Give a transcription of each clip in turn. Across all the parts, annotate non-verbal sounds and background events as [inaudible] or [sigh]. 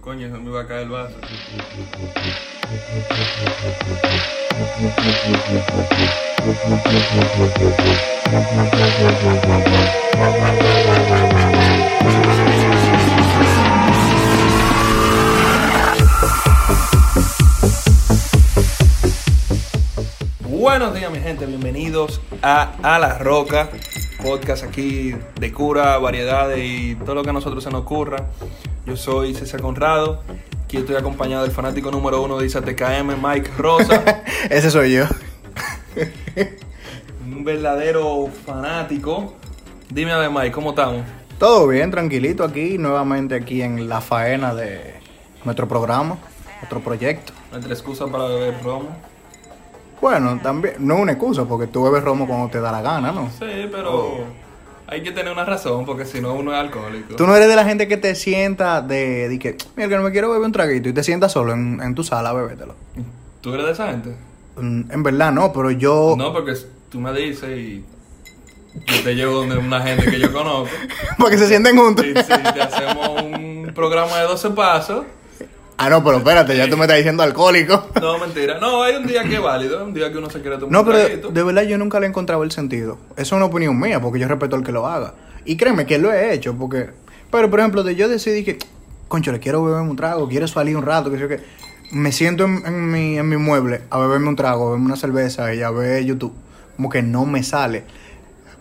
Coño, se me iba a caer el vaso. Buenos días, mi gente. Bienvenidos a A la Roca, podcast aquí de cura, variedades y todo lo que a nosotros se nos ocurra. Yo soy César Conrado. Aquí estoy acompañado del fanático número uno de ISATKM, Mike Rosa. [laughs] Ese soy yo. un verdadero fanático. Dime a ver, Mike, ¿cómo estamos? Todo bien, tranquilito aquí, nuevamente aquí en la faena de nuestro programa, nuestro proyecto. Nuestra excusa para beber romo. Bueno, también, no es una excusa, porque tú bebes romo cuando te da la gana, ¿no? Sí, pero hay que tener una razón, porque si no uno es alcohólico. Tú no eres de la gente que te sienta de, de que, mira, que no me quiero beber un traguito y te sientas solo en, en tu sala a bebértelo. ¿Tú eres de esa gente? Mm, En verdad no, pero yo... No, porque tú me dices y yo te llevo donde una gente que yo conozco. [laughs] para que se sienten juntos. Y si te hacemos un programa de 12 pasos. Ah, no, pero espérate, ya tú me estás diciendo alcohólico. No, mentira. No, hay un día que es válido, un día que uno se quiere tomar No, pero de verdad yo nunca le he encontrado el sentido. Eso es una opinión mía, porque yo respeto al que lo haga. Y créeme que lo he hecho, porque... Pero, por ejemplo, de yo decidí que, concho, le quiero beberme un trago, quiero salir un rato, que sé yo qué. Me siento en, en mi, en mi mueble a beberme un trago, a beberme una cerveza y a ver YouTube. Como que no me sale.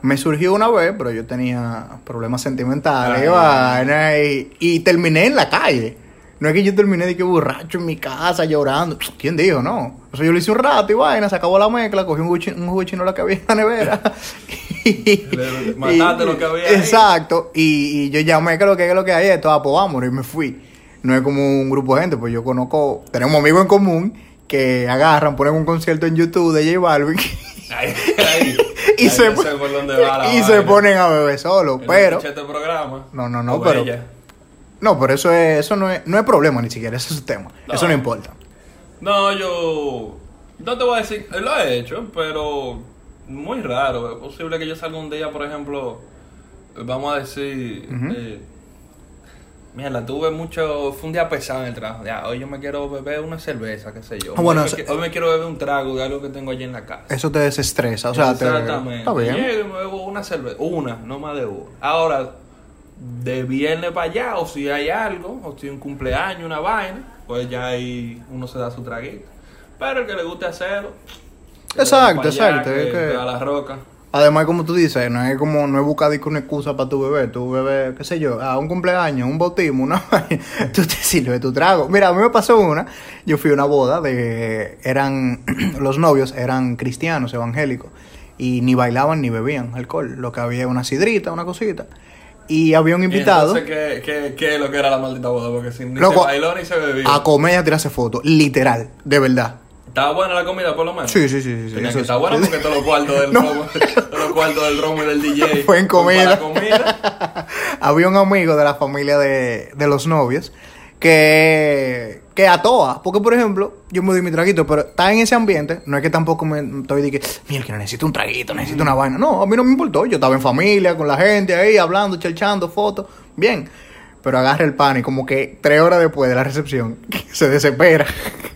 Me surgió una vez, pero yo tenía problemas sentimentales Ay. y vaina, y, y terminé en la calle. No es que yo terminé de que borracho en mi casa llorando. ¿Quién dijo? No. O sea, yo lo hice un rato y vaina, se acabó la mezcla, cogí un jugo chino la que había en la nevera. [laughs] y, Le- mataste lo que había ahí. Exacto. Y, y yo llamé que lo que es lo que hay esto, ah, pues vámonos, y me fui. No es como un grupo de gente, pues yo conozco, tenemos amigos en común que agarran, ponen un concierto en YouTube de J Balvin [laughs] Ahí, ahí. y, Ahí se, sé y se ponen a beber solo. Pero, este programa. No, no, no, pero- ella. No, pero eso, es, eso no, es, no es problema ni siquiera, ese es su tema. No. Eso no importa. No, yo. No te voy a decir. Lo he hecho, pero. Muy raro. Es posible que yo salga un día, por ejemplo. Vamos a decir. Ujú. eh, Mierda, tuve mucho. Fue un día pesado en el trabajo. Ya, hoy yo me quiero beber una cerveza, qué sé yo. Bueno, hoy, eso- me, hoy me quiero beber un trago de algo que tengo allí en la casa. Eso te desestresa, o sea, te, Exactamente. está bien. Llego y me bebo una cerveza. Una, no más de una. Ahora, de viernes para allá, o si hay algo, o si un cumpleaños, una vaina, pues ya ahí uno se da su traguito. Pero el que le guste hacerlo. Exacto, allá, exacto, Que, a la roca. Además, como tú dices, no es como, no es buscar una excusa para tu bebé, tu bebé, qué sé yo, a un cumpleaños, un bautismo, una [laughs] vaina, tú te sirves tu trago. Mira, a mí me pasó una, yo fui a una boda de, eran, [clears throat] los novios eran cristianos, evangélicos, y ni bailaban ni bebían alcohol, lo que había era una sidrita, una cosita, y había un invitado Y entonces, ¿qué, qué, qué es lo que era la maldita boda? Porque si ni Loco, se bailó ni se bebió. a comer y a tirarse fotos, literal, de verdad. ¿Estaba buena la comida por lo menos? Sí, sí, sí, sí, Tenía que es- estar buena porque todos los cuartos del [laughs] No. romo, todos los cuartos del romo y del DJ. [laughs] Fue en comida. comida. [laughs] había un amigo de la familia de, de los novios que, que a todas, porque por ejemplo, yo me doy mi traguito, pero está en ese ambiente, no es que tampoco me estoy de que, mira, que necesito un traguito, necesito una vaina. No, a mí no me importó, yo estaba en familia, con la gente ahí, hablando, chelchando, fotos, bien. Pero agarra el pan y como que tres horas después de la recepción, [laughs] se desespera.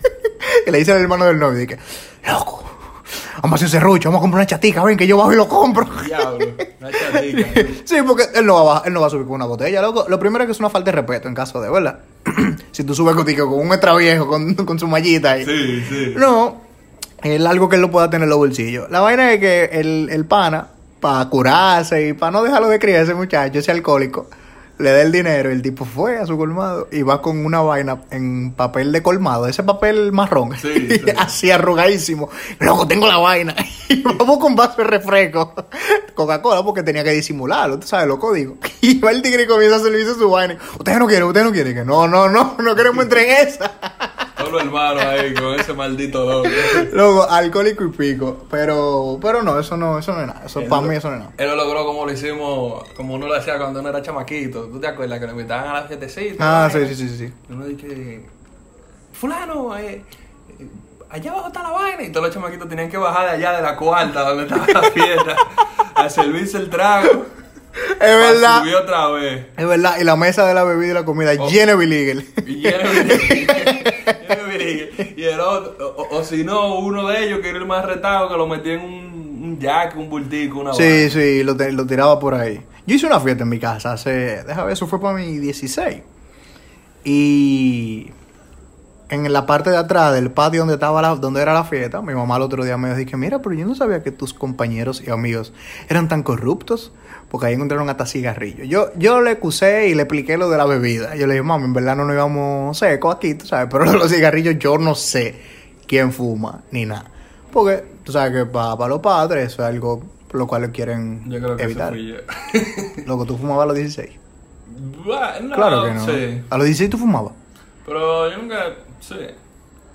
[laughs] y le dice al hermano del novio, que, loco, vamos a hacer serrucho, vamos a comprar una chatica, ven que yo bajo y lo compro. [laughs] Diablo, una chatica. [laughs] Sí, porque él no, va él no va a subir con una botella, loco. Lo primero es que es una falta de respeto en caso de, ¿verdad? [clears throat] si tú subes contigo con un extra viejo, con, con su mallita y... Sí, sí. No, es algo que él no pueda tener en los bolsillos. La vaina es que el, el pana, para curarse y para no dejarlo de criar ese muchacho, ese alcohólico, le da el dinero el tipo fue a su colmado y va con una vaina en papel de colmado, ese papel marrón, Sí, [laughs] sí. así arrugadísimo. Loco, tengo la vaina. [laughs] Y vamos con vaso de refresco, Coca-Cola, porque tenía que disimularlo, tú sabes, los códigos. [laughs] Y va el tigre y comienza a servirse su vaina. Ustedes no quieren, ustedes no quieren. Que no, no, no, no queremos entrar en esa. Hermanos ahí con ese maldito loco. Luego, alcohólico y pico. Pero, pero no, eso no, eso no es nada. Eso, Él para lo- mí eso no es nada. Él lo logró como lo hicimos, como uno lo hacía cuando uno era chamaquito. ¿Tú te acuerdas que lo invitaban a la fiestecita? Ah, sí, sí, sí, sí. Y uno dice, fulano, eh, eh, allá abajo está la vaina. Y todos los chamaquitos tenían que bajar de allá de la cuarta donde estaba la fiesta a servirse el trago. Es verdad. Subió otra vez. Es verdad. Y la mesa de la bebida y la comida Oh. llena de Billigel. Y lleno de. [laughs] Y el otro, o, o si no, uno de ellos que era el más retado, que lo metía en un, un jack, un bultico, una Sí, sí, lo tiraba por ahí. Yo hice una fiesta en mi casa hace. Déjame ver, eso fue para mi 16. Y. En la parte de atrás del patio donde estaba la, donde era la fiesta, mi mamá el otro día me dijo, mira, pero yo no sabía que tus compañeros y amigos eran tan corruptos, porque ahí encontraron hasta cigarrillos. Yo, yo le acusé y le expliqué lo de la bebida. Yo le dije, mami, en verdad no nos íbamos secos aquí, tú sabes, pero [laughs] los cigarrillos yo no sé quién fuma ni nada. Porque tú sabes que para los padres eso es algo por lo cual quieren Yo creo que evitar. yo. [laughs] Loco, tú fumabas a los 16. Bueno, claro que no. Sí. A los 16 tú fumabas. Pero yo nunca, sí.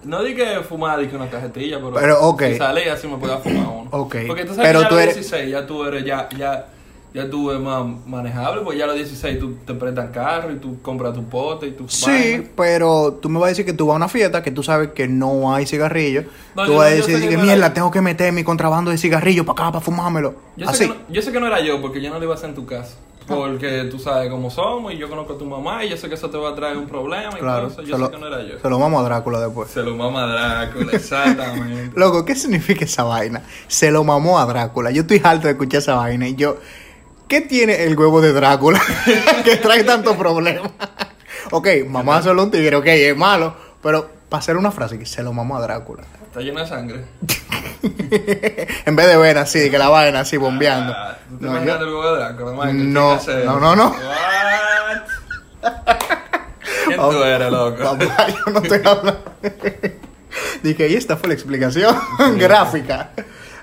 No di que fumaba, di que una cajetilla, pero, Pero, ok. si salía así me podía fumar uno. Ok. Porque tú sabes Pero que ya tú a los eres- 16 ya tú eres, ya, ya, ya tú eres más manejable, pues ya a los 16 tú te prestas carro y tú compras tu pote y tu Sí, pero tú me vas a decir que tú vas a una fiesta que tú sabes que no hay cigarrillo. No, tú yo- vas a decir sé que mierda, era- tengo que meter mi contrabando de cigarrillo para acá, para fumármelo. Yo sé, Así. que no, yo sé que no era yo, porque yo no lo iba a hacer en tu casa. Porque tú sabes cómo somos y yo conozco a tu mamá y yo sé que eso te va a traer un problema y Claro. eso. Yo lo, sé que no era yo. se lo vamos a Drácula después. Se lo mama Drácula, exactamente. [laughs] Loco, ¿qué significa esa vaina? Se lo mamó a Drácula. Yo estoy harto de escuchar esa vaina y yo... ¿Qué tiene el huevo de Drácula [laughs] que trae tanto problema? ok, mamá solo un tigre, ok, es malo, pero para hacer una frase que se lo mamó a Drácula. Está lleno de sangre. [laughs] en vez de ver así, que la vaina así bombeando. Ah, ¿Tú te No, imaginas yo- el huevo de Drácula? No, ¿Quién hace no, no, no. ¿Quién tú [laughs] eres, loco? Papá, yo no estoy hablando. Dije, y esta fue la explicación gráfica.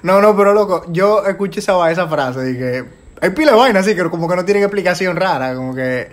No, no, pero loco, yo escuché esa, esa frase, dije, hay pila de vaina así, que como que no tienen explicación rara, como que...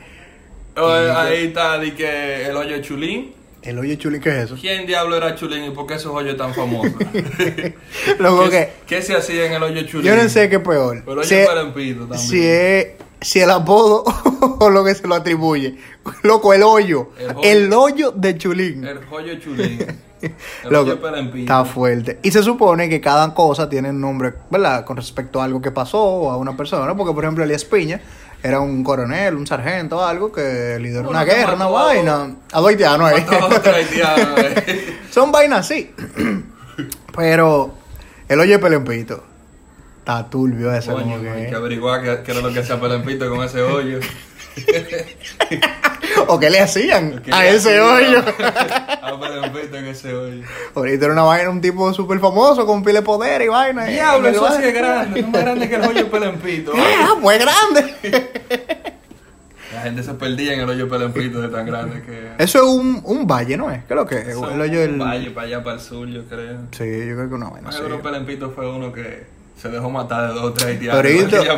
Oye, ahí está, que el hoyo de Chulín. El hoyo chuli, ¿qué es eso? ¿Quién diablo era Chulín y por qué esos hoyos tan famosos? [laughs] ¿Qué, que ¿Qué se hacía en el hoyo de Chulín? yo no sé qué es peor. El hoyo Si también. si es- si el apodo [laughs] o lo que se lo atribuye. Loco, el hoyo. El hoyo. El hoyo de chulín. El hoyo de Chulín. [laughs] Loco, está fuerte. Y se supone que cada cosa tiene un nombre, ¿verdad? Con respecto a algo que pasó o a una persona. Porque, por ejemplo, Elías Piña era un coronel, un sargento, algo que lideró Bueno, una guerra, una vaina. A dos haitianos ahí. Eh. [laughs] Son vainas así. [clears throat] Pero el hoyo de Pelempito. Está turbio eso. Coño, como que- hay que averiguar qué, qué era lo que hacía Palempito con ese hoyo. [laughs] [laughs] O qué le hacían ¿Qué a le ese hacía hoyo. [laughs] A Palempito en ese hoyo. Ahorita era una vaina, un tipo súper famoso con pile de poder y vaina. Diablo, el eso sí es grande. Es más grande que el hoyo de Palempito. [laughs] Ah, pues grande. La gente se perdía en el hoyo de Palempito de tan grande que... Eso es un, un valle, ¿no es? ¿Qué es lo que es? El hoyo del... un valle para allá, para el sur, yo creo. Sí, yo creo que una vaina así. seguro Palempito fue uno que se dejó matar de dos o tres haitianos. Ahorita-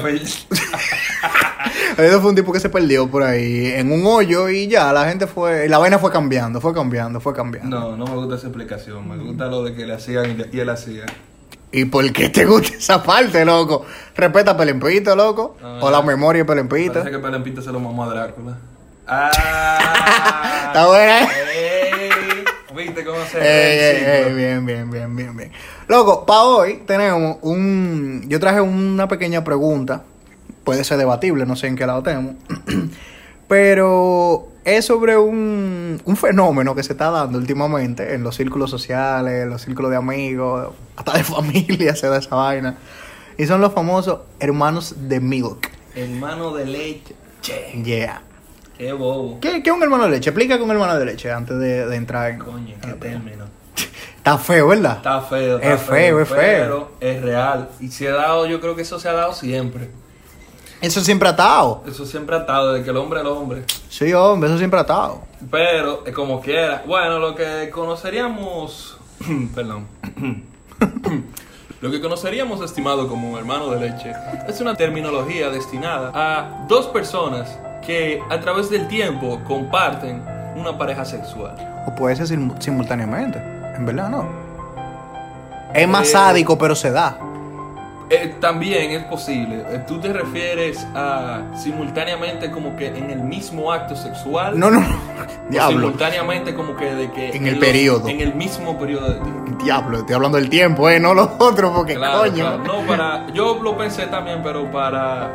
[laughs] Eso fue un tipo que se perdió por ahí en un hoyo y ya, la gente fue... La vaina fue cambiando, fue cambiando, fue cambiando. No, no me gusta esa explicación. Me gusta lo de que le hacían y él hacía. ¿Y por qué te gusta esa parte, loco? Respeta a Pelempito, loco. Ah, o la memoria de Pelempito. Parece que Palempito se lo mamó a Drácula. [laughs] ¡Ah! Está buena, ¿eh? ¿Viste cómo se Ey, ey, ve el ey, ciclo? bien, bien, bien, bien, bien. Loco, para hoy tenemos un... Yo traje una pequeña pregunta. Puede ser debatible, no sé en qué lado tenemos. [clears throat] Pero es sobre un, un fenómeno que se está dando últimamente en los círculos sociales, en los círculos de amigos, hasta de [laughs] familia se da esa vaina. Y son los famosos hermanos de Milk. Hermano de leche. Che, Yeah. qué bobo. ¿Qué, qué es un hermano de leche? Explica con hermano de leche antes de, de entrar en... Coño, qué término. [laughs] Está feo, ¿verdad? Está feo, está Es feo, es feo. Pero es real. Y se ha dado, yo creo que eso se ha dado siempre. Eso siempre ha estado. Eso siempre ha estado, desde que el hombre es el hombre. Sí, hombre, eso siempre ha estado. Pero, como quiera. Bueno, lo que conoceríamos. [clears throat] perdón. [clears throat] lo que conoceríamos, estimado, como un hermano de leche, es una terminología destinada a dos personas que a través del tiempo comparten una pareja sexual. O puede ser sim- simultáneamente. En verdad, no. Es más Eh, sádico, pero se da. Eh, también es posible. Eh, Tú te refieres a simultáneamente como que en el mismo acto sexual. No, no. o Diablo. Simultáneamente como que de que... En el los- periodo. En el mismo periodo de tiempo. Diablo, estoy hablando del tiempo, ¿eh? No los otros, porque Claro, coño. claro. No, para... Yo lo pensé también, pero para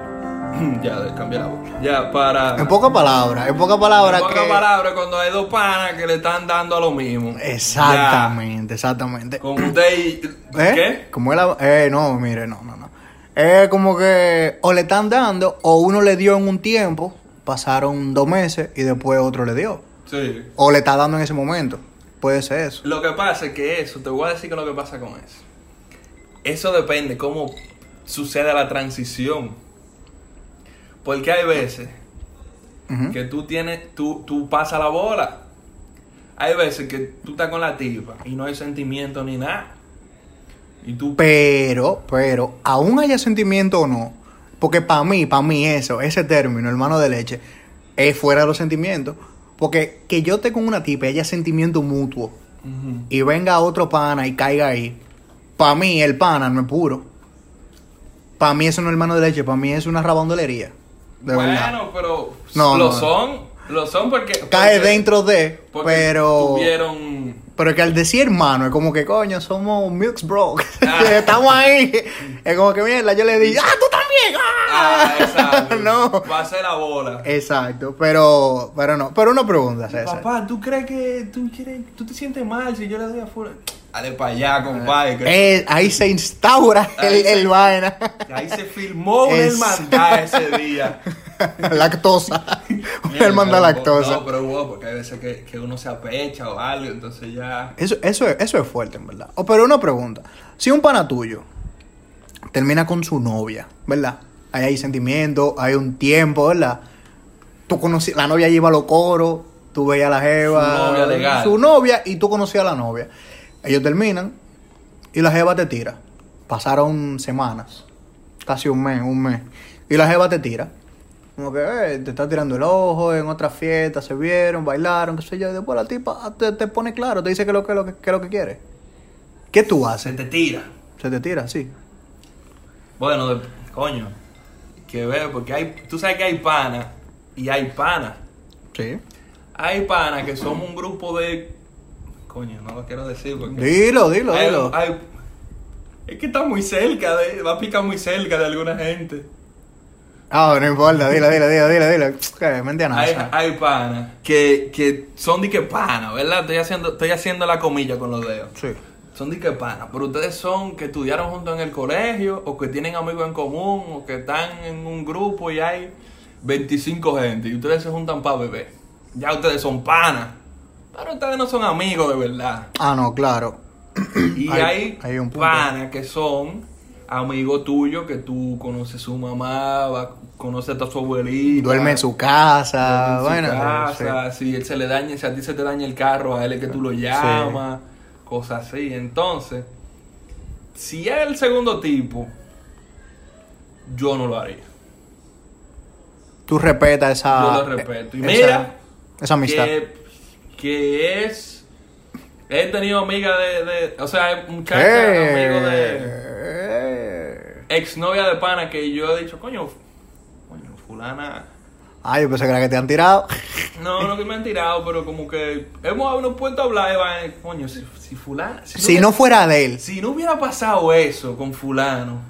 [clears throat] ya, la voz. Ya, para. En pocas palabras, en pocas palabras En pocas que... palabras, cuando hay dos panas que le están dando a lo mismo. Exactamente, exactamente. Con usted y. ¿Eh? ¿Qué? Como él, eh, no, mire, no, no, no. Es como que o le están dando o uno le dio en un tiempo, pasaron dos meses y después otro le dio. Sí. O le está dando en ese momento. Puede ser eso. Lo que pasa es que eso, te voy a decir que lo que pasa con eso. Eso depende cómo sucede la transición. Porque hay veces que tú tienes, tú, tú pasas la bola. Hay veces que tú estás con la tipa y no hay sentimiento ni nada. Y tú Pero, pero, aún haya sentimiento o no, porque para mí, para mí eso, ese término, hermano de leche, es fuera de los sentimientos. Porque que yo esté con una tipa y haya sentimiento mutuo y venga otro pana y caiga ahí, para mí el pana no es puro. Para mí eso no es hermano de leche, para mí es una rabondolería. De bueno, verdad. pero No, lo no. son, lo son porque Cae porque- dentro de, porque pero... tuvieron Pero que al decir hermano, es como que coño, somos Milks Bro. Ah. [laughs] Estamos ahí. Es como que mierda, yo le digo, ¡ah, tú también! ¡Ah! Ah, exacto. [laughs] no. Va a ser la bola. Exacto, pero, pero no. Pero una pregunta, César. Papá, ¿tú crees que tú quieres, tú te sientes mal si yo le doy afuera? Dale para allá, compadre. Eh, ahí se instaura el, se- el vaina. Ahí se filmó una Es- hermandad ese día. [laughs] lactosa. [laughs] Una hermandad lactosa. No, pero hubo, porque hay veces que, que uno se apecha o algo, entonces ya. Eso, eso, es- eso es fuerte, en verdad. Oh, pero una pregunta. Si un pana tuyo termina con su novia, ¿verdad? Ahí hay sentimiento, hay un tiempo, ¿verdad? Tú conocí, la novia lleva los coros, tú veías a la jeva. Su novia legal. Su novia y tú conocías a la novia. Ellos terminan y la jeva te tira. Pasaron semanas, casi un mes, un mes. Y la jeva te tira. Como que eh, te está tirando el ojo, en otra fiesta se vieron, bailaron, qué sé yo. Y después la tipa te, te pone claro, te dice que lo que, lo que, que lo que quiere. ¿Qué tú Se haces? te tira. Se te tira, sí. Bueno, de- coño. Que ver, porque hay. Tú sabes que hay panas y hay panas. Sí. Hay panas que somos un grupo de. Coño, no lo quiero decir porque. Dilo, dilo, Hay- dilo. hay- es que está muy cerca, de, va a picar muy cerca de alguna gente. Ah, no importa, dilo, dilo, dilo, dilo, dilo. Mente a Hay, hay panas que, que son de que panas, ¿verdad? Estoy haciendo, estoy haciendo la comilla con los dedos. Sí. Son de que panas, pero ustedes son que estudiaron juntos en el colegio, o que tienen amigos en común, o que están en un grupo y hay 25 gente, y ustedes se juntan para beber. Ya ustedes son panas, pero ustedes no son amigos de verdad. Ah, no, claro. Y Hay- hay, hay un panas que son amigos tuyos, que tú conoces su mamá, va- conoces a su abuelita. Duerme en su casa. en su bueno, casa, si él se le daña, si a ti se te daña el carro, a él es que tú lo llamas, cosas así. Entonces, si es el segundo tipo, yo no lo haría. Tú respetas esa. Yo lo respeto. Y esa- mira, Esa amistad. que, que es. He tenido amigas de, de. O sea, hay muchachas, Eh, amigos de. eh. Exnovia de pana que yo he dicho, coño, coño, fulana. Ay, yo pensé que era que te han tirado. No, no que me han tirado, pero como que hemos puesto a hablar, y vaina, coño, si, si fulana. Si, Si no fuera de él, Si no hubiera pasado eso con fulano,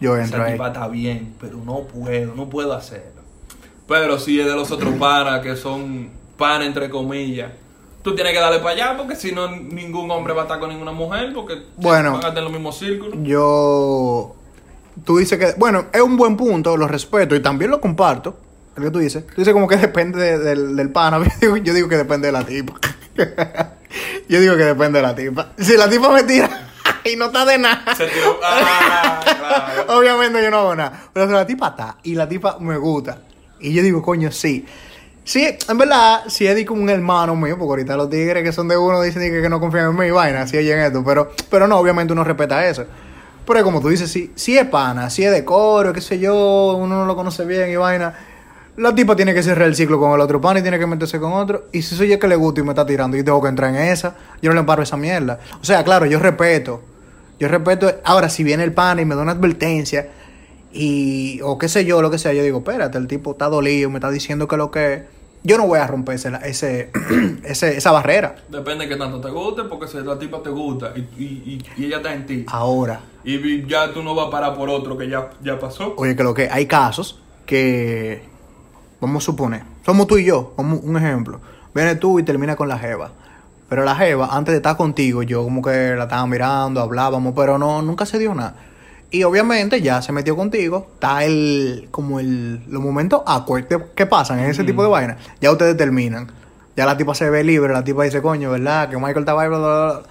yo entro esa ahí. tipa está bien, pero no puedo, no puedo hacerlo. Pero si es de los otros panas que son panas entre comillas, tú tienes que darle para allá porque si no ningún hombre va a estar con ninguna mujer porque Bueno. van a estar en los mismos círculos. Yo. Tú dices que. Bueno, es un buen punto, lo respeto y también lo comparto. El que tú dices. Tú dices como que depende de- del, del pana. [laughs] Yo digo, yo digo que depende de la tipa. [laughs] yo digo que depende de la tipa. Si la tipa me tira [laughs] y no está de nada. Se tiró. Ah, claro. Obviamente yo no hago nada. Pero si la tipa está y la tipa me gusta. Y yo digo, coño, sí. Sí, en verdad, si es de como un hermano mío, porque ahorita los tigres que son de uno dicen que, que no confían en mí vaina, así oyen esto. Pero, pero no, obviamente uno respeta eso. Pero como tú dices, si, si es pana, si es de coro, qué sé yo, uno no lo conoce bien y vaina. La tipa tiene que cerrar el ciclo con el otro pana y tiene que meterse con otro. Y si soy yo que le gusta y me está tirando y tengo que entrar en esa, yo no le paro esa mierda. O sea, claro, yo respeto. Yo respeto. Ahora, si viene el pana y me da una advertencia y. o qué sé yo, lo que sea, yo digo, espérate, el tipo está dolido, me está diciendo que lo que es. Yo no voy a romper ese, ese, [clears throat] ese- esa barrera. Depende de que tanto te guste, porque si la tipa te gusta y, y, y, ella está en ti. Ahora, Y ya tú no vas a parar por otro que ya, ya pasó. oye, que lo que hay casos que, vamos a suponer, somos tú y yo, como un ejemplo. Viene tú y termina con la jeva. Pero la jeva, antes de estar contigo, yo como que la estaba mirando, hablábamos, pero no, nunca se dio nada. Y obviamente ya se metió contigo, está el, como el, los momentos awkward que- que pasan en ese tipo de vainas. Ya ustedes terminan. Ya la tipa se ve libre, la tipa dice, coño, ¿verdad? Que Michael estaba ahí, bla, bla, bla.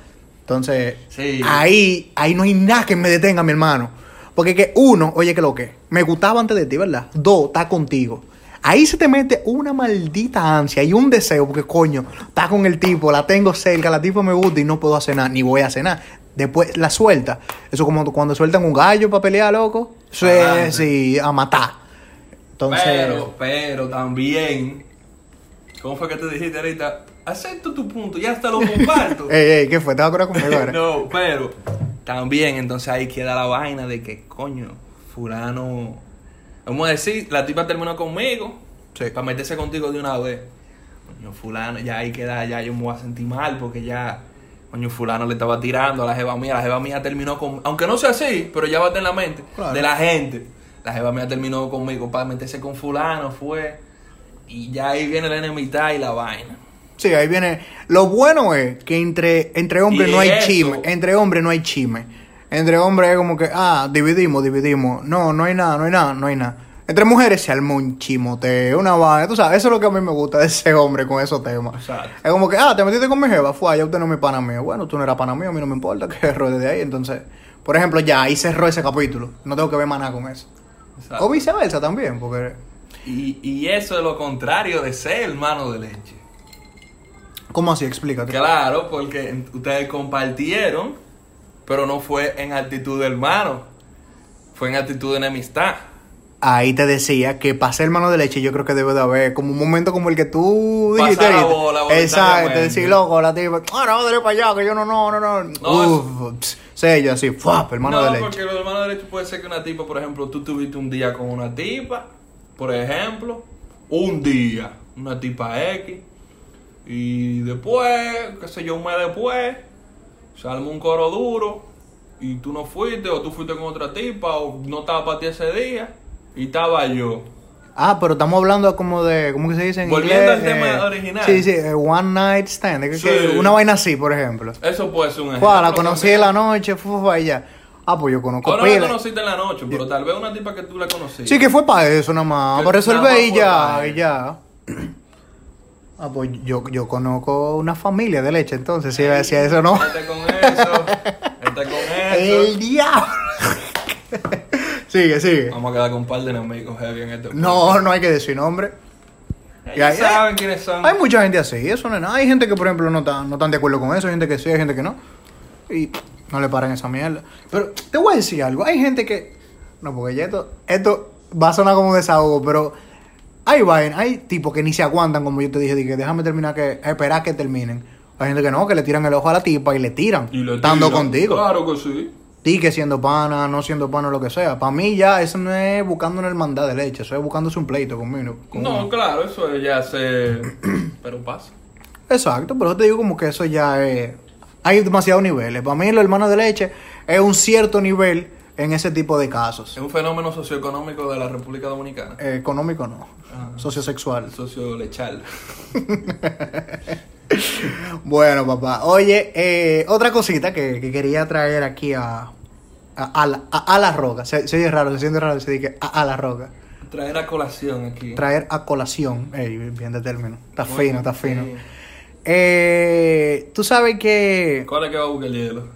Entonces, Sí. ahí, ahí no hay nada que me detenga, mi hermano. Porque que uno, oye, que lo que, me gustaba antes de ti, ¿verdad? Dos, está contigo. Ahí se te mete una maldita ansia y un deseo, porque coño, está con el tipo, la tengo cerca, la tipa me gusta y no puedo hacer nada, ni voy a hacer nada. Después la suelta. Eso como cuando sueltan un gallo para pelear, loco. Eso es, sí, a matar. Entonces, Pero, pero también, ¿cómo fue que te dijiste ahorita? Acepto tu punto, ya hasta lo [laughs] comparto. ey, ey, ¿qué fue? ¿Te vas a conmigo ahora? no, pero también entonces ahí queda la vaina de que, coño, fulano... Vamos a decir, la tipa terminó conmigo Sí. para meterse contigo de una vez. Coño, fulano, ya ahí queda, ya yo me voy a sentir mal porque ya... Coño, fulano le estaba tirando a la jeva mía, la jeva mía terminó con... Aunque no sea así, pero ya va en la mente Claro. de la gente. La jeva mía terminó conmigo para meterse con fulano, fue... Y ya ahí viene la enemistad y la vaina. Sí, ahí viene. Lo bueno es que entre, entre hombres no hay eso. chisme. Entre hombres no hay chisme. Entre hombres es como que, ah, dividimos, dividimos. No, no hay nada, no hay nada, no hay nada. Entre mujeres se armó un chimoteo, una vaina. Tú sabes, eso es lo que a mí me gusta de ese hombre con esos temas. Exacto. Es como que, ah, te metiste con mi jeva, fue, ya usted no es mi pana mío. Bueno, tú no eras pana mío, a mí no me importa que [laughs] ruede de ahí. Entonces, por ejemplo, ya ahí cerró ese capítulo. No tengo que ver más nada con eso. Exacto. O viceversa también, porque. Y, y eso es lo contrario de ser hermano de leche. ¿Cómo así? Explícate. Claro, porque ustedes compartieron, pero no fue en actitud de hermano, fue en actitud de enemistad. Ahí te decía que para ser hermano de leche yo creo que debe de haber como un momento como el que tú dijiste la bola Exacto, decir loco, la tipa, ah, no, dale para allá, que yo no, no, no, no. No, Uf, pss, sello así, ¡fuap! hermano no, de leche. porque los hermanos de leche puede ser que una tipa, por ejemplo, tú tuviste un día con una tipa, por ejemplo, un día, una tipa X, y después, qué sé yo, un mes después, se armó un coro duro, y tú no fuiste, o tú fuiste con otra tipa, o no estaba para ti ese día, y estaba yo. Ah, pero estamos hablando como de, ¿cómo que se dice en Volviendo inglés? al tema Eh, original. Sí, sí, eh, one night stand, que- Sí. que una vaina así, por ejemplo. Eso puede ser un ejemplo. La conocí en la noche, fue allá. Ah, pues yo conozco O no la conociste en la noche, pero tal vez una tipa que tú la conociste. Sí, que fue para eso nada más, Que para resolver y ya, y ya. Ah, pues yo, yo conozco una familia de leche, entonces, si decía eso no. Vete con eso. Vete con [laughs] El eso. diablo. Sigue, sigue. Vamos a quedar con un par de enemigos heavy en este No, no hay que decir nombre. Ya, ya. saben quiénes son. Hay mucha gente así, eso no es nada. Hay gente que, por ejemplo, no están no están de acuerdo con eso, hay gente que sí, hay gente que no. Y no le paran esa mierda. Pero te voy a decir algo, hay gente que... No, porque ya esto, esto va a sonar como un desahogo, pero hay vaina, hay tipos que ni se aguantan, como yo te dije, que déjame terminar, que esperar que terminen. Hay gente que no, que le tiran el ojo a la tipa y le tiran, Y le estando tiran. contigo. Claro que sí. Ti que siendo pana, no siendo pana, lo que sea. Para mí ya eso no es buscando una hermandad de leche, eso es buscándose un pleito conmigo. con No, uno. claro, eso ya se. [clears throat] Pero pasa. Exacto, pero yo te digo como que eso ya es... Hay demasiados niveles. Para mí los hermanos de leche es un cierto nivel en ese tipo de casos. Es un fenómeno socioeconómico de la República Dominicana. Eh, económico no, Ah. sociosexual. El socio lechal. [laughs] Bueno, papá. Oye, eh, otra cosita que, que quería traer aquí a, a, a la, a- a la roca. Se, se oye raro, se siente raro, se dice a, a la roca. Traer a colación aquí. Traer a colación. Ey, bien de término. Está fino, está fino. Eh, Tú sabes que... ¿Cuál es que va a buscar el hielo?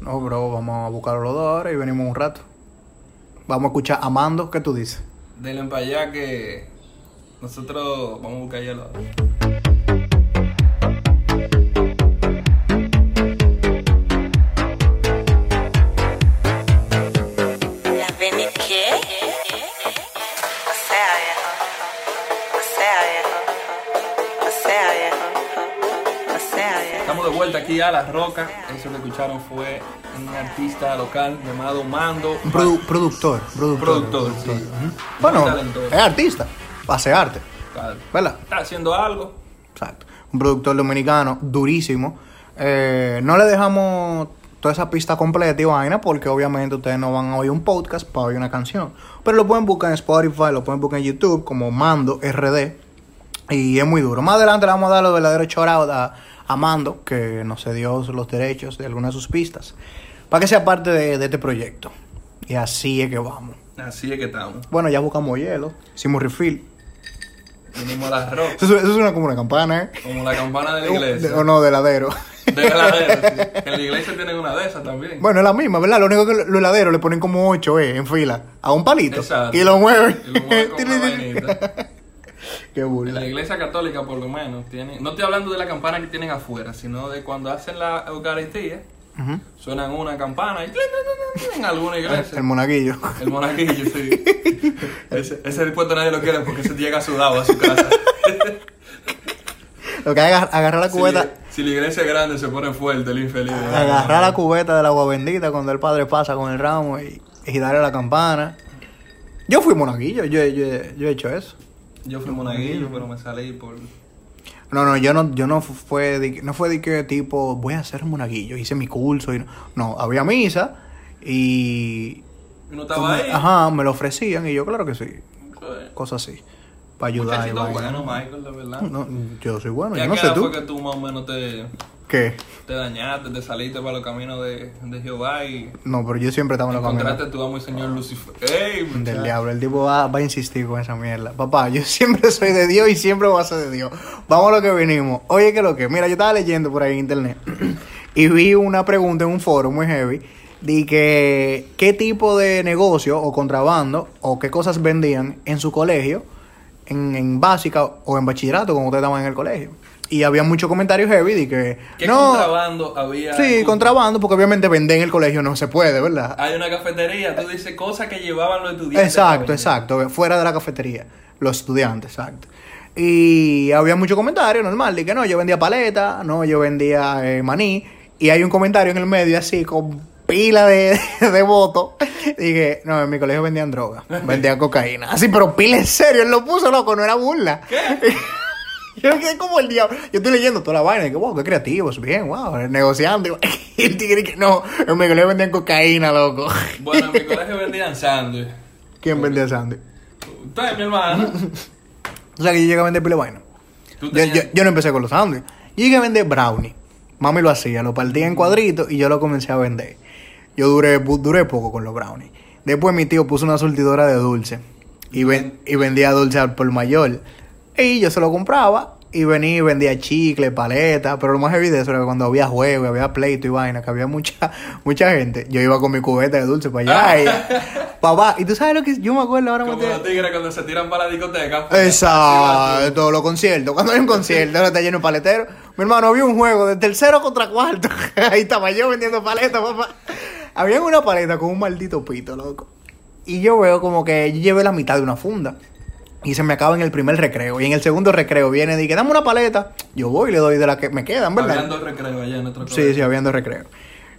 No, bro, vamos a buscar los dos ahora y venimos un rato. Vamos a escuchar Amando, ¿qué tú dices? Denle para allá que nosotros vamos a buscar hielo. ¿La aquí a La Roca. Eso que escucharon fue un artista local llamado Mando. Un produ- productor, productor. Productor, sí. Bueno, es artista, hace arte, Claro. ¿verdad? Está haciendo algo. Exacto. Un productor dominicano durísimo. Eh, no le dejamos toda esa pista completa y vaina, porque obviamente ustedes no van a oír un podcast para oír una canción. Pero lo pueden buscar en Spotify, lo pueden buscar en YouTube como Mando RD. Y es muy duro. Más adelante le vamos a dar los verdaderos chorados a, a Mando, que nos cedió los derechos de algunas de sus pistas, para que sea parte de, de este proyecto. Y así es que vamos. Así es que estamos. Bueno, ya buscamos hielo, hicimos refill. Vinimos a la roca. Eso, eso suena como una campana, ¿eh? Como la campana de la iglesia. De- o no, de heladero. De heladero, sí. [laughs] En la iglesia tienen una de esas también. Bueno, es la misma, ¿verdad? Lo único que los heladeros le ponen como ocho, ¿eh? En fila, a un palito. Exacto. Y lo mueven. Y lo mueven con [laughs] una vainita. Qué burla. la iglesia católica, por lo menos, tienen. No estoy hablando de la campana que tienen afuera, sino de cuando hacen la Eucaristía, suenan una campana y. En alguna iglesia. El monaguillo. El monaguillo, sí. [laughs] Ese, ese puesto nadie lo quiere porque se llega sudado a su casa. [laughs] Lo que hay agarrar la cubeta. si la iglesia es grande, se pone fuerte el infeliz. Agarrar la cubeta del agua bendita cuando el padre pasa con el ramo y, y darle la campana. Yo fui monaguillo, yo, yo, yo he hecho eso. Yo fui monaguillo, pero me salí por. No, no, yo no, yo no fu- fue de, que- no fue de que tipo voy a ser monaguillo, hice mi curso y no, no había misa y Y no estaba ahí. ajá, me lo ofrecían y yo claro que sí, Pues, cosas así, para ayudar y bueno, Michael, de verdad. No, yo soy bueno, ¿Y yo no sé tú. fue que tú más o menos te, ¿Qué? te dañaste, te saliste para los caminos de, de Jehová y No, pero yo siempre estaba en los caminos encontraste tu amo y señor Lucifer? ¡Ey, del diablo. El tipo va, va a insistir con esa mierda. Papá, yo [laughs] siempre soy de Dios y siempre voy a ser de Dios. Vamos a lo que venimos. Oye, que lo que. Mira, yo estaba leyendo por ahí en internet [clears throat] y vi una pregunta en un foro muy heavy de que qué tipo de negocio o contrabando o qué cosas vendían en su colegio, en, en básica o en bachillerato, como ustedes estaban en el colegio. Y había muchos comentarios heavy de que. ¿Qué no, contrabando había? Sí, contrabando, porque obviamente vender en el colegio no se puede, ¿verdad? Hay una cafetería, tú dices cosas que llevaban los estudiantes. Exacto, exacto, fuera de la cafetería, los estudiantes, exacto. Y había muchos comentarios normal, de que no, yo vendía paleta, no, yo vendía eh, maní, y hay un comentario en el medio así con pila de, [laughs] de votos, dije, no, en mi colegio vendían droga, vendían cocaína, así, pero pila en serio, él lo puso loco, no era burla. [laughs] [laughs] Yo quedé como el diablo. Yo estoy leyendo toda la vaina y que, wow, qué creativo, es bien, wow, negociando. [laughs] Y el tigre que no, en mi colegio vendían cocaína, loco. [laughs] Bueno, en mi colegio vendían sándwich. ¿Quién vendía sándwich? Usted, mi hermano. O sea que yo llegué a vender pila de vaina. Tú Yo, yo, yo no empecé con los sándwiches. Yo llegué a vender brownie. Mami lo hacía, lo partía en cuadritos y yo lo comencé a vender. Yo duré, duré poco con los brownies. Después mi tío puso una surtidora de dulce y, ven- y vendía dulce al por mayor. Y yo se lo compraba y venía y vendía chicle, paleta. Pero lo más eso era que cuando había juego, había pleito y vaina, que había mucha [laughs] mucha gente. Yo iba con mi cubeta de dulce para allá. y, [laughs] papá, y tú sabes lo que yo me acuerdo ahora Como los tigres cuando se tiran para la discoteca. Exacto, todos los conciertos. Cuando hay un concierto, ahora está lleno de paleteros. Mi hermano, había un juego de tercero contra cuarto. [laughs] Ahí estaba yo vendiendo paletas, papá. Había una paleta con un maldito pito, loco. Y yo veo como que yo llevé la mitad de una funda. Y se me acaba en el primer recreo. Y en el segundo recreo viene y dice, dame una paleta. Yo voy y le doy de la que me quedan, ¿verdad? Habían dos recreos allá en nuestro Sí, sí, habiendo recreo.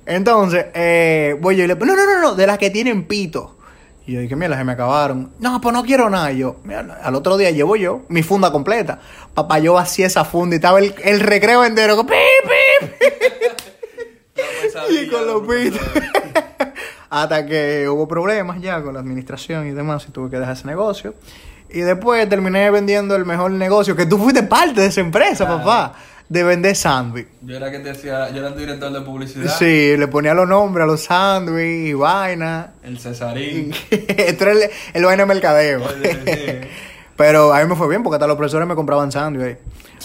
Entonces, eh, voy yo y le no, no, no, no, de las que tienen pito. Y yo dije, mira, se me acabaron. No, pues no quiero nada. Y yo, mira, al otro día llevo yo mi funda completa. Papá, yo vacié esa funda y estaba el, el recreo entero. con pi, pi, La pesadilla y con los pitos. [laughs] Hasta que hubo problemas ya con la administración y demás y tuve que dejar ese negocio. Y después terminé vendiendo el mejor negocio, que tú fuiste parte de esa empresa, Claro. papá, de vender sándwich. Yo era que te hacía, yo era el director de publicidad. Sí, le ponía los nombres a los sándwiches y vaina. El Cesarín. [laughs] Esto era el, el vaina de mercadeo. Sí, sí, [laughs] sí. Pero a mí me fue bien porque hasta los profesores me compraban sándwiches.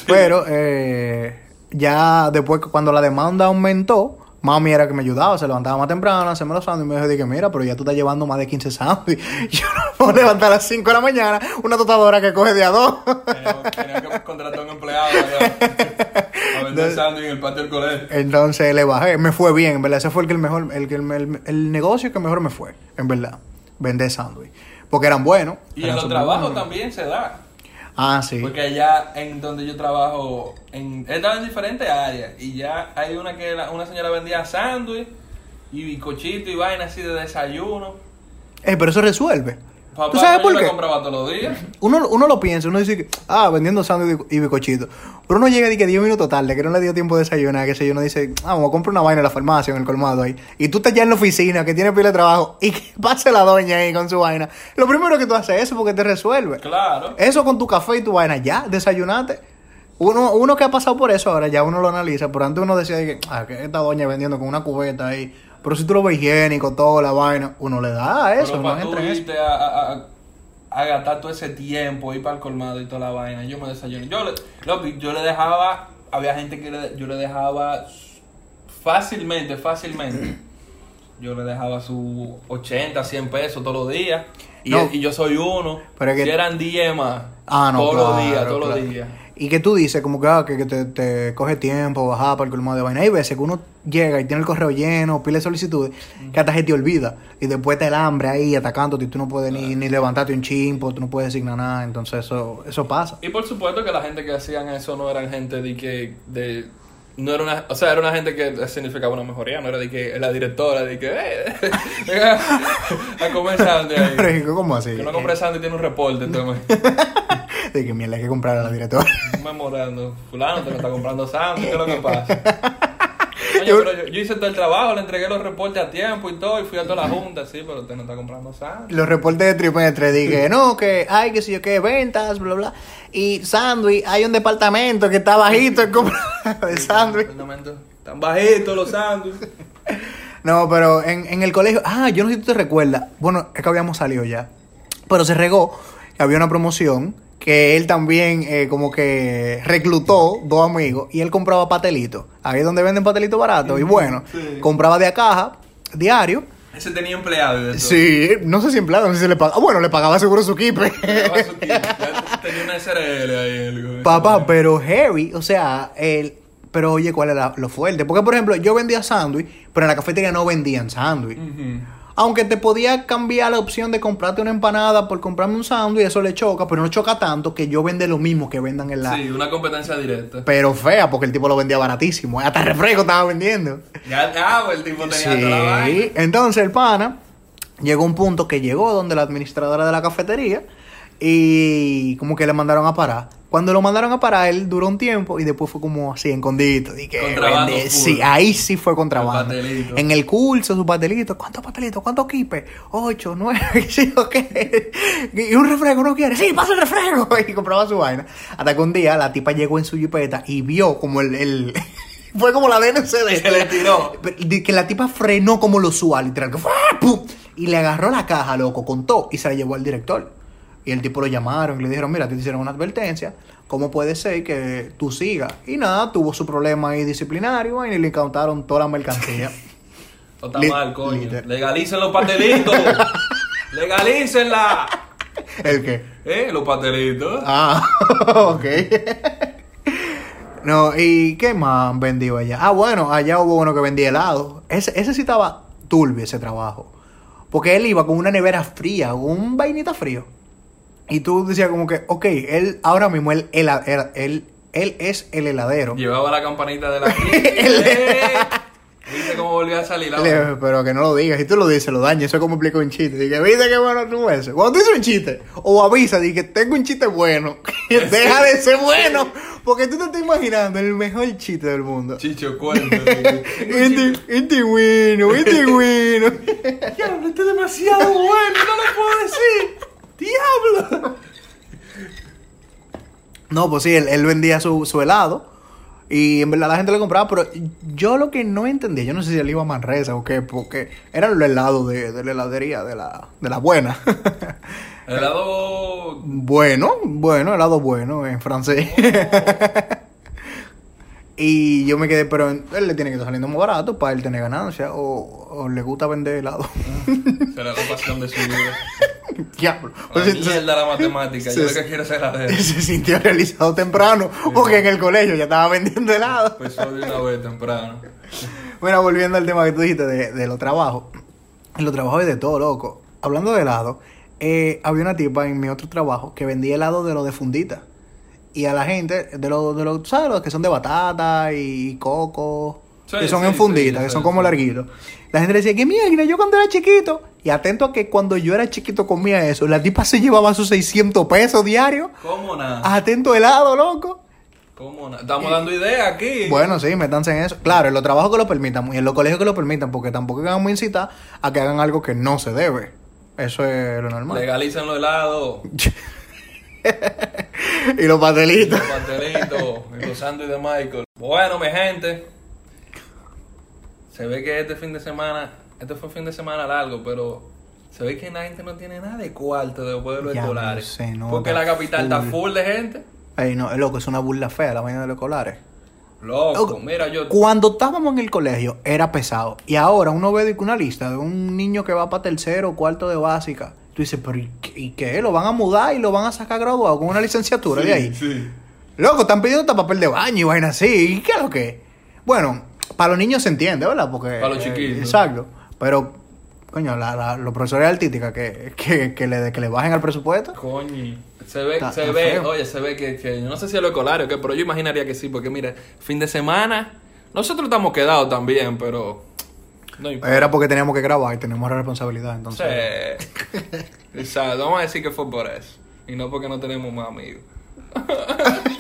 Pero eh, ya después, cuando la demanda aumentó, mami era que me ayudaba, se levantaba más temprano, hacerme los sándwiches. Y me dijo, dije, mira, pero ya tú estás llevando más de 15 sándwiches. [laughs] Yo no puedo levantar a las 5 de la mañana una tostadora que coge de a dos. Tenía, tenía que contratar a un empleado. A vender [laughs] sándwich en el patio del colegio. Entonces le bajé, me fue bien, en verdad. Ese fue el que el mejor, el, que el, el- negocio que mejor me fue, en verdad. Vender sándwich. Porque eran buenos. Y en los trabajos también se da. Ah, sí. Porque allá en donde yo trabajo, en, he estado en diferentes áreas. Y ya hay una que la- una señora vendía sándwich y bizcochito y vaina así de desayuno. Eh, pero eso resuelve. Papá, ¿Tú sabes por qué? compraba todos los días. Uno, uno lo piensa, uno dice que, ah, vendiendo sándwich y bicochito. Pero uno llega y que 10 minutos tarde, que no le dio tiempo de desayunar, que sé yo, uno dice, ah, vamos a comprar una vaina en la farmacia, en el colmado ahí. Y tú estás ya en la oficina, que tiene pila de trabajo, [laughs] y que pase la doña ahí con su vaina. Lo primero que tú haces es eso porque te resuelve. Claro. Eso con tu café y tu vaina, ya, desayunate. Uno, uno que ha pasado por eso ahora, ya uno lo analiza. Por antes uno decía que, ah, que esta doña vendiendo con una cubeta ahí. Pero si tú lo ves higiénico, todo la vaina, uno le da a eso, Pero no para tú entra en eso. irte a, a, a- gastar todo ese tiempo, ir para el colmado y toda la vaina, yo me desayuno. Yo le, loco, yo le dejaba, había gente que le- yo le dejaba fácilmente, fácilmente. [clears throat] Yo le dejaba sus 80, 100 pesos todos los días. Y, No. y yo soy uno. Pero es que- si eran 10 más. Ah, no, Todos los claro, días, todos claro. los días. Y que tú dices, como que, ah, que, que te, te coge tiempo bajar para el colmado de vaina. Hay veces que uno llega y tiene el correo lleno, pile solicitudes, que hasta se te olvida. Y después está el hambre ahí atacándote y tú no puedes ni, ni levantarte un chimpo, tú no puedes designar nada. Entonces eso, eso pasa. Y por supuesto que la gente que hacían eso no eran gente de que de no era una, o sea, era una gente que significaba una mejoría, no era de que la directora de que eh, venga [laughs] a comer sándwich ahí. ¿cómo así? Que no compré sándwich tiene un reporte, entonces [laughs] [laughs] De que mierda hay que comprar a la directora. me memorando, fulano te lo está comprando sándwich, ¿qué es lo que pasa? [laughs] Pero yo, yo hice todo el trabajo, le entregué los reportes a tiempo y todo, y fui a toda la junta, sí, pero usted no está comprando sándwich. Los reportes de trimestre dije, no, que hay, que sé yo qué, ventas, bla, bla. Y sándwich, hay un departamento que está bajito en compra [laughs] de sándwich. Tan bajitos los sándwiches. No, pero en, en el colegio, ah, yo no sé si tú te recuerdas, bueno, es que habíamos salido ya, pero se regó, había una promoción que él también eh, como que reclutó dos amigos y él compraba patelitos, ahí es donde venden patelitos baratos, y bueno, Sí. compraba de a caja, diario, Ese tenía empleado y de todo. sí, no sé si empleado, no sé si le pagaba, bueno, le pagaba seguro su kipe. Pagaba su. [laughs] Ya Tenía una SRL ahí. Papá, pero heavy, o sea, el, pero oye, ¿cuál era lo fuerte? Porque, por ejemplo, yo vendía sándwich, pero en la cafetería no vendían sándwich. Ujú. Aunque te podía cambiar la opción de comprarte una empanada por comprarme un sándwich, eso le choca, pero no choca tanto que yo vende lo mismo que vendan en la... Sí, una competencia directa. Pero fea, porque el tipo lo vendía baratísimo. Hasta refresco estaba vendiendo. Ya, ah, pues el tipo tenía toda la vaina. Sí. Entonces el pana llegó a un punto que llegó donde la administradora de la cafetería y como que le mandaron a parar. Cuando lo mandaron a parar, él duró un tiempo y después fue como así, escondidito. Y que Contrabando vende-. Sí, ahí sí fue contrabando. El. En el curso, su pastelito. ¿Cuántos pastelitos? ¿Cuántos quipes? Ocho, nueve, [laughs] sí, ok. Y un refresco, ¿no quiere? Sí, pasa el refresco. [laughs] Y compraba su vaina. Hasta que un día la tipa llegó en su jipeta y vio como el... el- [laughs] fue como la DNC de Se le tiró. que la tipa frenó como lo usual, literal. Que fue. ¡pum! Y le agarró la caja, loco, contó y se la llevó al director. Y el tipo lo llamaron y le dijeron, mira, te hicieron una advertencia. ¿Cómo puede ser que tú sigas? Y nada, tuvo su problema ahí disciplinario y le incautaron toda la mercancía. [laughs] O está Li- mal, coño. Legalicen los pastelitos. [laughs] Legalícenla. ¿El qué? ¿Eh? Los pastelitos. Ah, [laughs] ok. No, ¿y qué más vendió allá? Ah, bueno, allá hubo uno que vendía helado. Ese, ese sí estaba turbio, ese trabajo. Porque él iba con una nevera fría, con un vainita frío. Y tú decías como que, ok, él ahora mismo, él, él, él, él, es el heladero. Llevaba la campanita de la [laughs] ¿Eh? ¿Viste cómo volvió a salir la Le- Pero que no lo digas, si tú lo dices, lo dañas. Eso es como explico un chiste. Dije, ¿viste qué bueno tú eso? Cuando tú dices un chiste, o avisa, dije, tengo un chiste bueno. [laughs] Deja de ser bueno. Porque tú te estás imaginando el mejor chiste del mundo. Chicho, cuento. Este bueno, este bueno. Diablo, este es demasiado bueno, no lo puedo decir. ¡Diablo! No, pues sí, él, él vendía su, su helado. Y en verdad la gente le compraba, pero yo lo que no entendía, yo no sé si él iba a Manresa o qué, porque eran los helados de, de la heladería, de la, de la buena. Helado. Bueno, bueno, helado bueno en francés. Y yo me quedé, pero él le tiene que estar saliendo muy barato para él tener ganancia o, o le gusta vender helado. Será la pasión de su vida. [laughs] Diablo. La Pues, entonces, mierda la matemática. se- Yo [laughs] lo que quiero es heladero. [laughs] se sintió realizado temprano porque en el colegio ya estaba vendiendo helado. Pues soy de una vez temprano. Bueno, volviendo al tema que tú dijiste de, de los trabajos. Los trabajos hay de todo, loco. Hablando de helado, eh, había una tipa en mi otro trabajo que vendía helado de los de fundita. Y a la gente, de los, de los, ¿sabes? Los que son de batata y coco. Sí, que son sí, en fundita, sí, que son como larguitos. La gente decía, que mierda, yo cuando era chiquito, Y atento a que cuando yo era chiquito comía eso, la tipa se llevaba sus 600 pesos diarios. ¿Cómo nada? Atento helado, loco. ¿Cómo nada? Estamos dando ideas aquí. Bueno, sí, métanse en eso. Claro, en los trabajos que lo permitan y en los colegios que lo permitan, porque tampoco a incitar a que hagan algo que no se debe. Eso es lo normal. Legalicen los helados, [laughs] y los pastelitos. los pastelitos, y los sándwiches de Michael. Bueno, mi gente. Se ve que este fin de semana, este fue un fin de semana largo, pero se ve que la gente no tiene nada de cuarto después de los Ya escolares. no sé, no, porque la capital está full. de gente. Ey, no, es loco, es una burla fea la vaina de los escolares. Loco, Loco, mira, yo. Cuando estábamos en el colegio era pesado. Y ahora uno ve una lista de un niño que va para tercero o cuarto de básica. Tú dices, pero ¿y qué, y qué? ¿Lo van a mudar y lo van a sacar graduado con una licenciatura de ahí? Sí. Loco, están pidiendo hasta papel de baño y vaina así. ¿Y qué es lo que? Bueno, para los niños se entiende, ¿verdad? Porque, Para los eh, chiquitos. exacto. Pero, coño, la- la- los profesores de artística que, que, que, le, que le bajen al presupuesto. Coño. Se ve, Está- se está ve, feo. oye, se ve que, que yo no sé si es lo escolar o qué, pero yo imaginaría que sí, porque mira, fin de semana, nosotros estamos quedados también, pero no. Era porque teníamos que grabar y tenemos la responsabilidad, entonces. Sí. Exacto, vamos a decir que fue por eso. Y no porque no tenemos más amigos. [laughs]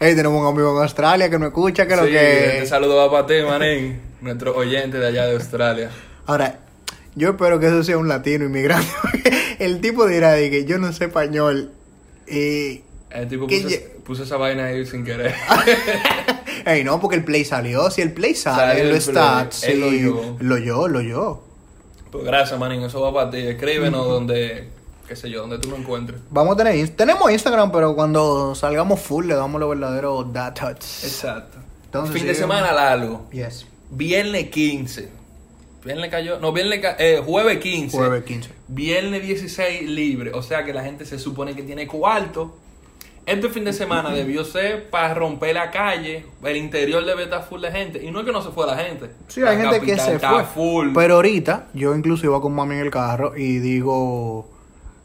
Ey, tenemos un amigo en Australia que nos escucha, que lo que... Este saludo va para ti, manín. Nuestro oyente de allá de Australia. Ahora, yo espero que eso sea un latino inmigrante. [laughs] el tipo dirá de que yo no sé español. Y... El tipo puso esa vaina ahí sin querer. [laughs] Ey, no, porque el play salió. Si el play sale, play, stats, él lo sí, oyó. lo yo, lo yo. pues gracias, manín, eso va para ti. Escríbenos donde, qué sé yo, donde tú lo encuentres. Vamos a tener... Tenemos Instagram, pero cuando salgamos full le damos los verdaderos datos. Exacto. Entonces, fin de sí, semana largo. Yes. Viernes 15. Viernes cayó. No, viernes eh, jueves 15. Jueves 15. Viernes 16 libre. O sea que la gente se supone que tiene cuarto. Este fin de semana debió ser para romper la calle. El interior debe estar full de gente. Y no es que no se fue la gente. Sí, La hay gente que se fue. full. Pero ahorita, yo incluso iba con mami en el carro y digo,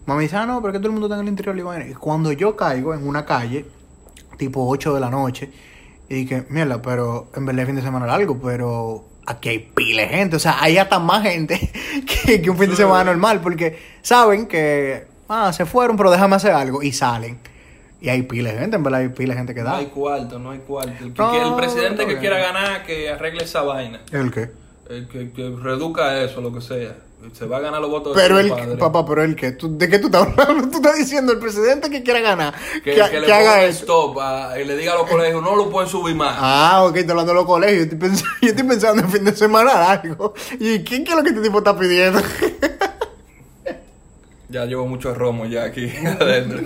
mami dice, ah, no, pero que todo el mundo está en el interior. Y cuando yo caigo en una calle, tipo 8 de la noche, y dije, mierda, pero en verdad es fin de semana largo, pero aquí hay pile gente. O sea, hay hasta más gente [laughs] que, que un fin de semana normal, porque saben que, ah, se fueron, pero déjame hacer algo, y salen. Y hay pile de gente, en verdad hay pile de gente que no da. hay cuarto, no hay cuarto. El, que No, el presidente que quiera ganar, que arregle esa vaina. ¿El qué? El que, que reduzca eso, lo que sea. Se va a ganar los votos Pero de el, padre. papá, pero el que, ¿de qué tú estás hablando? [laughs] Tú estás diciendo el presidente que quiera ganar, Que, que, que que le haga ponga eso. stop a- y le diga a los colegios, no lo pueden subir más. Ah, ok, estoy hablando de los colegios. Yo estoy, pensando, [laughs] yo estoy pensando en fin de semana largo. ¿Y qué, qué es lo que este tipo está pidiendo? [laughs] Ya llevo mucho romo ya aquí [laughs] adentro.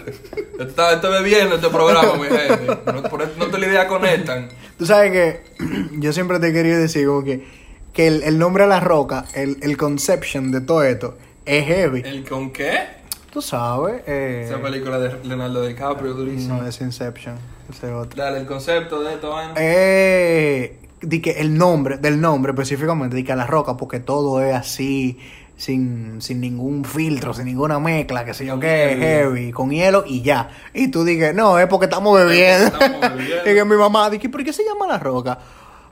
Estoy, estoy bebiendo este programa, mi gente. No, por eso no te la idea conectan. Tú sabes que [clears throat] yo siempre te he querido decir como que, que el, el nombre a la roca, el, el conception de todo esto, es heavy. ¿El con qué? Tú sabes. Eh, Esa película de Leonardo DiCaprio, durísima. no es Inception, ese otro. Dale, el concepto de esta vaina. Eh, di que el nombre, del nombre específicamente, di que a la roca, porque todo es así, sin, sin ningún filtro, sin ninguna mezcla, que sé yo qué, heavy, con hielo y ya. Y tú dices, no, es porque estamos bebiendo. Estamos [laughs] bebiendo. y que mi mamá dice, ¿por qué se llama la roca?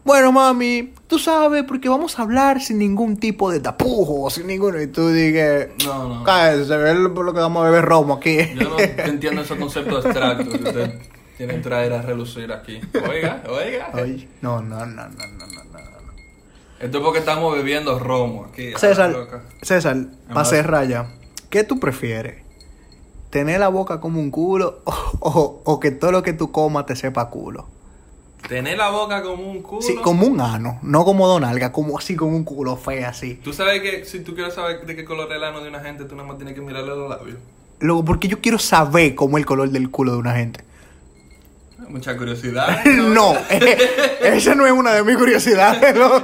Bueno, mami, tú sabes, porque vamos a hablar sin ningún tipo de tapujo, sin ninguno. Y tú dices, No, no. cállate, se ve lo que vamos a beber romo aquí. Yo no entiendo esos conceptos abstractos que ustedes quieren traer a relucir aquí. Oiga, oiga. Oye, no, no, no, no, no. no. Esto es porque estamos bebiendo romo aquí. César. César, para cerrar ya, ¿qué tú prefieres? ¿Tener la boca como un culo [laughs] o, o- o que todo lo que tú comas te sepa culo? Tener la boca como un culo. Sí, como un ano, no como donalga, como así como un culo feo así. Tú sabes que si tú quieres saber de qué color es el ano de una gente, tú nada más tienes que mirarle los labios. Luego, porque yo quiero saber cómo es el color del culo de una gente. Mucha curiosidad. [laughs] No, eh, esa no es una de mis curiosidades. ¿no? [laughs]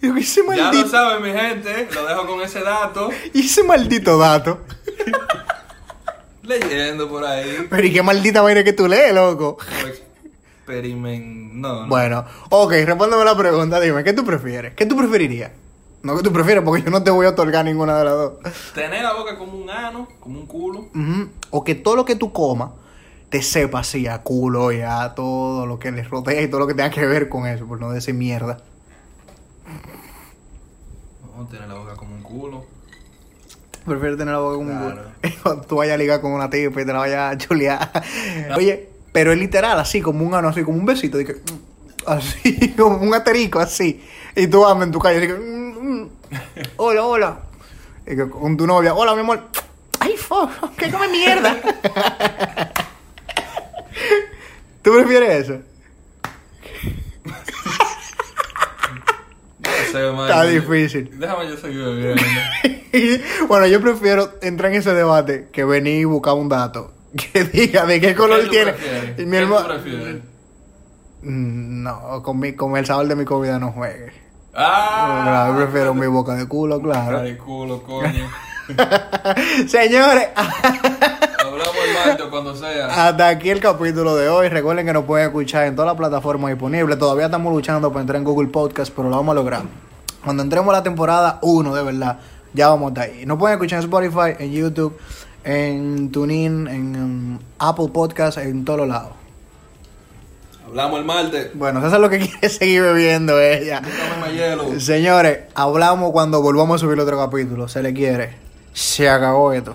Digo, ese Ya lo maldito, saben, mi gente. Lo dejo con ese dato. ese maldito dato. Leyendo por ahí. Pero ¿y qué maldita vaina que tú lees, loco? Experimen... No, no. Bueno, ok, respóndeme la pregunta, dime, ¿qué tú prefieres? ¿Qué tú preferirías? No que tú prefieres, porque yo no te voy a otorgar ninguna de las dos. Tener la boca como un ano, como un culo. O que todo lo que tú comas te sepa así a culo y a todo lo que les rodea y todo lo que tenga que ver con eso, por no decir mierda. No, tiene la boca como un culo. Prefiero tener la boca como un Claro. culo. [laughs] Cuando tú vayas a ligar con una tipa y te la vayas a chulear. [laughs] Oye, pero es literal, así, como un ano, así, como un besito. que, [laughs] así, como un aterico, así. Y tú andas en tu calle, y que, mm, mm, hola, hola. Y que con tu novia, hola, mi amor. Ay, fuck, que come mierda. ¿Tú prefieres eso? No sé, man. Está difícil. Déjame yo seguir bebiendo. [laughs] bueno, yo prefiero entrar en ese debate que venir y buscar un dato que diga de qué color ¿Qué tiene. prefieres? Mi ¿Qué tú hermano- prefieres? Mm, No, con, mi, con el sabor de mi comida no juegue. Ah, Claro, yo prefiero mi boca de culo, claro. Ay, culo, coño. [laughs] Señores, [laughs] Cuando sea. hasta aquí el capítulo de hoy. Recuerden que nos pueden escuchar en todas las plataformas disponibles. Todavía estamos luchando para entrar en Google Podcast, pero lo vamos a lograr. Cuando entremos a la temporada 1, de verdad, ya vamos a estar ahí. Nos pueden escuchar en Spotify, en YouTube, en TuneIn, en, Apple Podcast, en todos los lados. Hablamos el martes. Bueno, eso es lo que [laughs] quiere seguir bebiendo ella. Más hielo. Señores, hablamos cuando volvamos a subir otro capítulo. Se le quiere. Se acabó esto.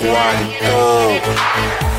Tigre con su cuarto.